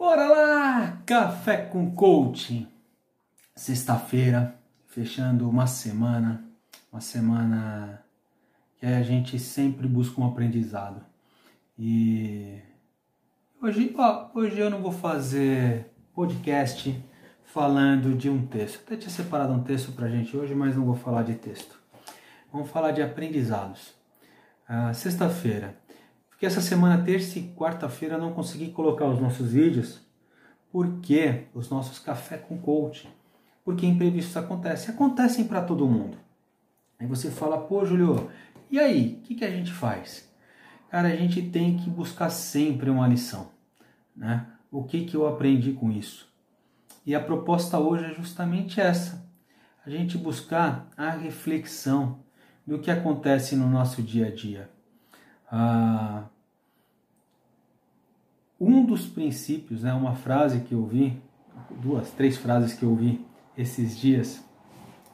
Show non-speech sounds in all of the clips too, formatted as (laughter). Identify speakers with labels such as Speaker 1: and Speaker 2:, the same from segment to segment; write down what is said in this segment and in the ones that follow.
Speaker 1: Bora lá! Café com Coaching. Sexta-feira, fechando uma semana, uma semana que a gente sempre busca um aprendizado. E hoje, ó, hoje eu não vou fazer podcast falando de um texto. Até tinha separado um texto pra gente hoje, mas não vou falar de texto. Vamos falar de aprendizados. Ah, Sexta-feira, porque essa semana, terça e quarta-feira, não consegui colocar os nossos vídeos, porque os nossos café com coach, porque imprevistos acontecem, acontecem para todo mundo. Aí você fala, pô, Julio, e aí, o que, que a gente faz? Cara, a gente tem que buscar sempre uma lição, né? O que, que eu aprendi com isso? E a proposta hoje é justamente essa: a gente buscar a reflexão do que acontece no nosso dia a dia. Ah, um dos princípios, né, uma frase que eu vi, duas, três frases que eu vi esses dias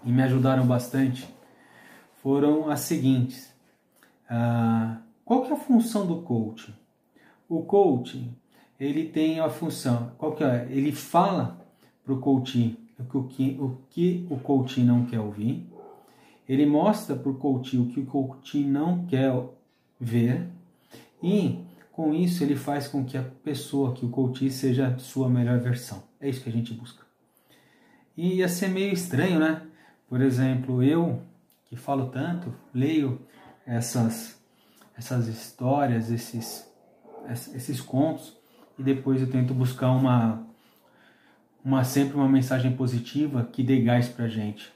Speaker 1: e me ajudaram bastante, foram as seguintes. Ah, qual que é a função do coach? O coach, ele tem a função, qual que é? Ele fala para o coach o que, o que o coach não quer ouvir, ele mostra para o coach o que o coach não quer ver e com isso ele faz com que a pessoa, que o coach seja sua melhor versão. É isso que a gente busca. E ia ser meio estranho, né? Por exemplo, eu que falo tanto, leio essas essas histórias, esses esses contos e depois eu tento buscar uma uma sempre uma mensagem positiva que dê gás pra gente.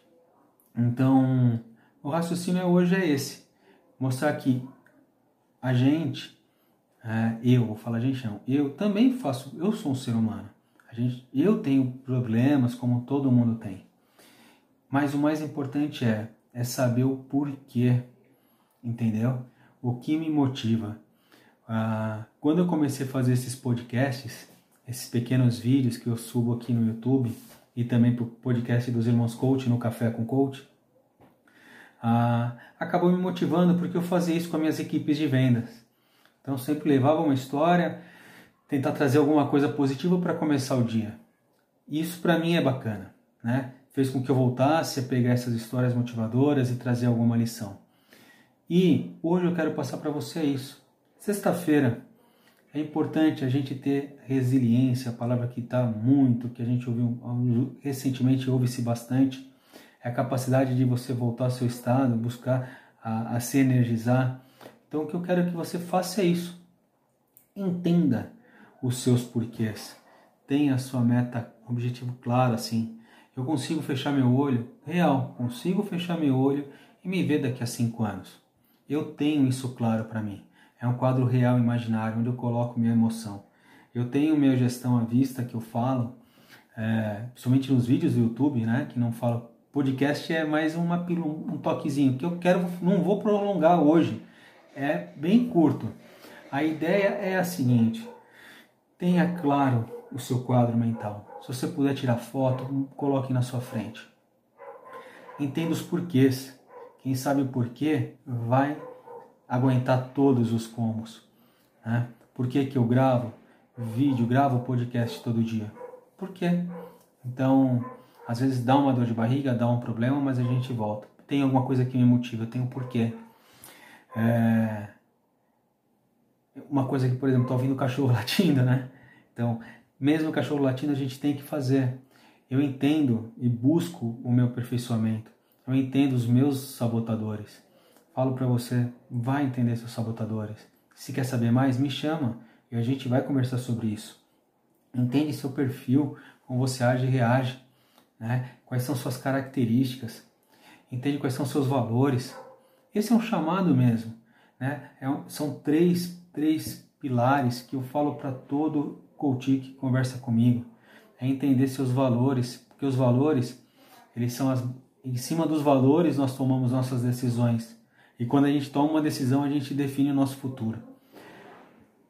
Speaker 1: Então, o raciocínio hoje é esse: mostrar que a gente, é, eu, vou falar a gente não, eu também faço, eu sou um ser humano. A gente, eu tenho problemas como todo mundo tem. Mas o mais importante é, é saber o porquê, entendeu? O que me motiva. Ah, quando eu comecei a fazer esses podcasts, esses pequenos vídeos que eu subo aqui no YouTube e também para o podcast dos Irmãos Coach no Café com Coach, ah, acabou me motivando porque eu fazia isso com as minhas equipes de vendas. Então sempre levava uma história, tentar trazer alguma coisa positiva para começar o dia. Isso para mim é bacana, né? Fez com que eu voltasse a pegar essas histórias motivadoras e trazer alguma lição. E hoje eu quero passar para você isso. Sexta-feira é importante a gente ter resiliência, a palavra que está muito, que a gente ouviu recentemente ouve-se bastante é a capacidade de você voltar ao seu estado, buscar a, a se energizar. Então, o que eu quero que você faça é isso. Entenda os seus porquês. Tenha a sua meta, objetivo claro, assim. Eu consigo fechar meu olho, real, consigo fechar meu olho e me ver daqui a cinco anos. Eu tenho isso claro para mim. É um quadro real imaginário onde eu coloco minha emoção. Eu tenho minha gestão à vista que eu falo, é, principalmente nos vídeos do YouTube, né, que não falo podcast é mais uma, um toquezinho que eu quero, não vou prolongar hoje, é bem curto. A ideia é a seguinte: tenha claro o seu quadro mental. Se você puder tirar foto, coloque na sua frente. Entenda os porquês. Quem sabe o porquê vai aguentar todos os combos. Né? Por que, que eu gravo vídeo, gravo podcast todo dia? Por quê? Então, às vezes dá uma dor de barriga, dá um problema, mas a gente volta. Tem alguma coisa que me motiva, tem um porquê. É... Uma coisa que, por exemplo, estou ouvindo o cachorro (laughs) latindo, né? Então, mesmo o cachorro latindo, a gente tem que fazer. Eu entendo e busco o meu aperfeiçoamento. Eu entendo os meus sabotadores. Falo para você, vai entender seus sabotadores. Se quer saber mais, me chama e a gente vai conversar sobre isso. Entende seu perfil, como você age e reage né? quais são suas características, entende quais são seus valores. Esse é um chamado mesmo. Né? É um, são três, três pilares que eu falo para todo coach que conversa comigo. É entender seus valores, porque os valores, eles são as, em cima dos valores nós tomamos nossas decisões. E quando a gente toma uma decisão, a gente define o nosso futuro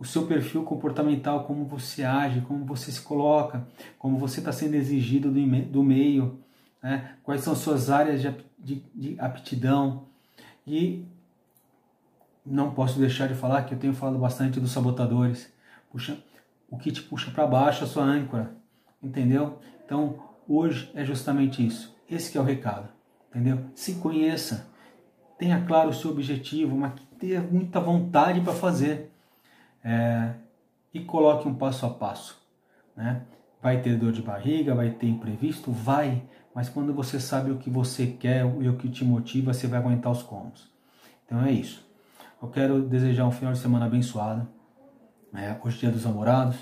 Speaker 1: o seu perfil comportamental, como você age, como você se coloca, como você está sendo exigido do, do meio, né? quais são suas áreas de, de, de aptidão. E não posso deixar de falar que eu tenho falado bastante dos sabotadores. Puxa, o que te puxa para baixo, a sua âncora, entendeu? Então, hoje é justamente isso. Esse é o recado, entendeu? Se conheça, tenha claro o seu objetivo, mas tenha muita vontade para fazer é, e coloque um passo a passo, né? Vai ter dor de barriga, vai ter imprevisto, vai, mas quando você sabe o que você quer e o que te motiva, você vai aguentar os combos. Então é isso. Eu quero desejar um final de semana abençoado. É, hoje é dia dos namorados.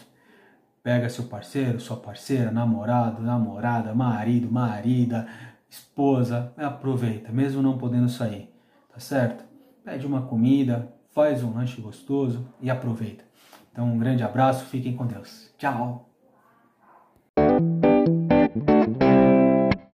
Speaker 1: Pega seu parceiro, sua parceira, namorado, namorada, marido, marida, esposa, aproveita, mesmo não podendo sair, tá certo? Pede uma comida, faz um lanche gostoso e aproveita. Então, um grande abraço, fiquem com Deus. Tchau!